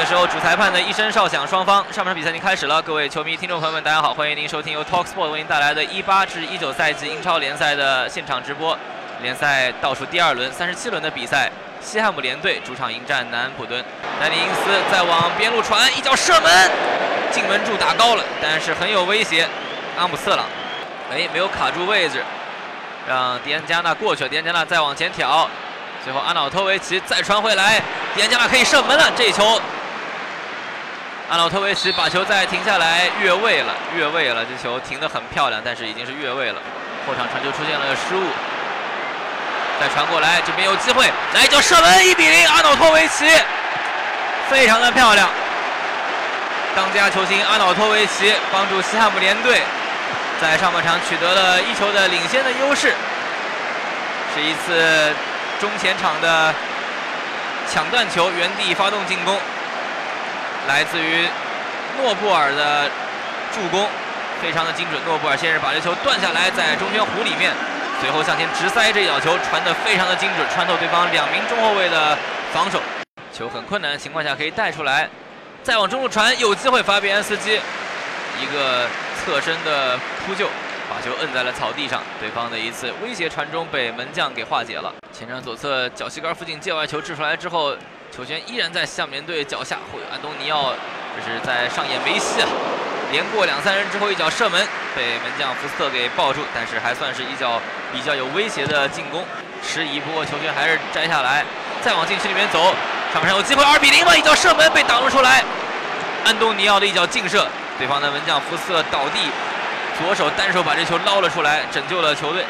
个时候，主裁判的一声哨响，双方上半场比赛已经开始了。各位球迷、听众朋友们，大家好，欢迎您收听由 Talksport 为您带来的18至19赛季英超联赛的现场直播。联赛倒数第二轮，三十七轮的比赛，西汉姆联队主场迎战南安普敦。丹尼因斯再往边路传，一脚射门，进门柱打高了，但是很有威胁。阿姆瑟朗，哎，没有卡住位置，让迪安加纳过去了。迪安加纳再往前挑。最后，阿瑙托维奇再传回来，迪安加纳可以射门了。这一球，阿瑙托维奇把球再停下来越位了，越位了。这球停得很漂亮，但是已经是越位了。后场传球出现了失误，再传过来，这边有机会，来一脚射门，一比零。阿瑙托维奇非常的漂亮，当家球星阿瑙托维奇帮助西汉姆联队在上半场取得了一球的领先的优势，是一次。中前场的抢断球，原地发动进攻，来自于诺布尔的助攻，非常的精准。诺布尔先是把这球断下来，在中圈弧里面，随后向前直塞这脚球，传得非常的精准，穿透对方两名中后卫的防守。球很困难的情况下可以带出来，再往中路传，有机会，法比安斯基一个侧身的扑救。把球摁在了草地上，对方的一次威胁传中被门将给化解了。前场左侧脚膝杆附近界外球掷出来之后，球权依然在象联队脚下。会有安东尼奥，这是在上演梅西啊，连过两三人之后一脚射门，被门将福斯特给抱住，但是还算是一脚比较有威胁的进攻。迟疑，不过球权还是摘下来，再往禁区里面走，场上有机会二比零嘛，一脚射门被挡了出来。安东尼奥的一脚劲射，对方的门将福斯特倒地。左手单手把这球捞了出来，拯救了球队。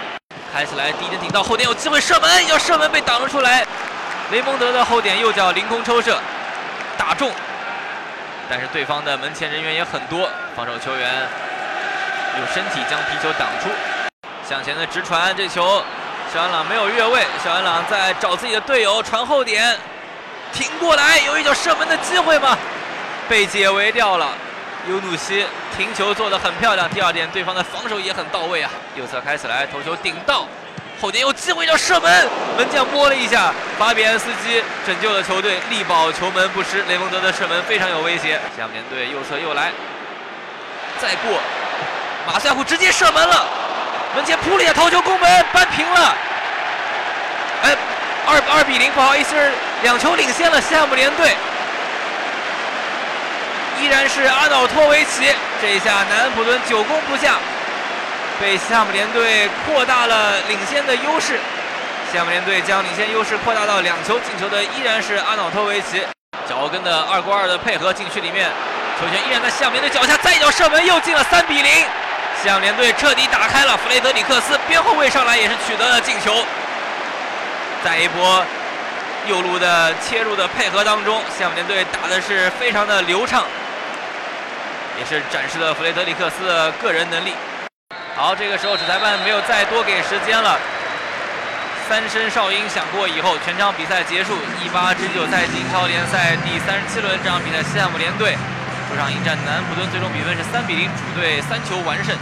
开起来，第一点顶到后点有机会射门，要射门被挡了出来。雷蒙德的后点右脚凌空抽射，打中。但是对方的门前人员也很多，防守球员用身体将皮球挡出。向前的直传，这球小安朗没有越位，小安朗在找自己的队友传后点，挺过来，有一脚射门的机会吗？被解围掉了。尤努西停球做得很漂亮。第二点，对方的防守也很到位啊。右侧开起来，头球顶到，后点有机会要射门，门将摸了一下，巴比安斯基拯救了球队，力保球门不失。雷蒙德的射门非常有威胁。下面队右侧又来，再过，马赛虎直接射门了，门前扑了一下头球攻门，扳平了。哎，二二比零，不好意思，两球领先了西汉姆联队。依然是阿瑙托维奇，这一下南安普敦久攻不下，被西汉姆联队扩大了领先的优势。西汉姆联队将领先优势扩大到两球，进球的依然是阿瑙托维奇。脚跟的二过二的配合，禁区里面，球权依然在西汉姆联队脚下，再一脚射门又进了三比零。西汉姆联队彻底打开了，弗雷德里克斯边后卫上来也是取得了进球。在一波右路的切入的配合当中，西汉姆联队打的是非常的流畅。也是展示了弗雷德里克斯的个人能力。好，这个时候主裁判没有再多给时间了。三声哨音响过以后，全场比赛结束。一八至九赛季英超联赛第三十七轮，这场比赛西汉姆联队主场迎战南安普敦，最终比分是三比零，主队三球完胜。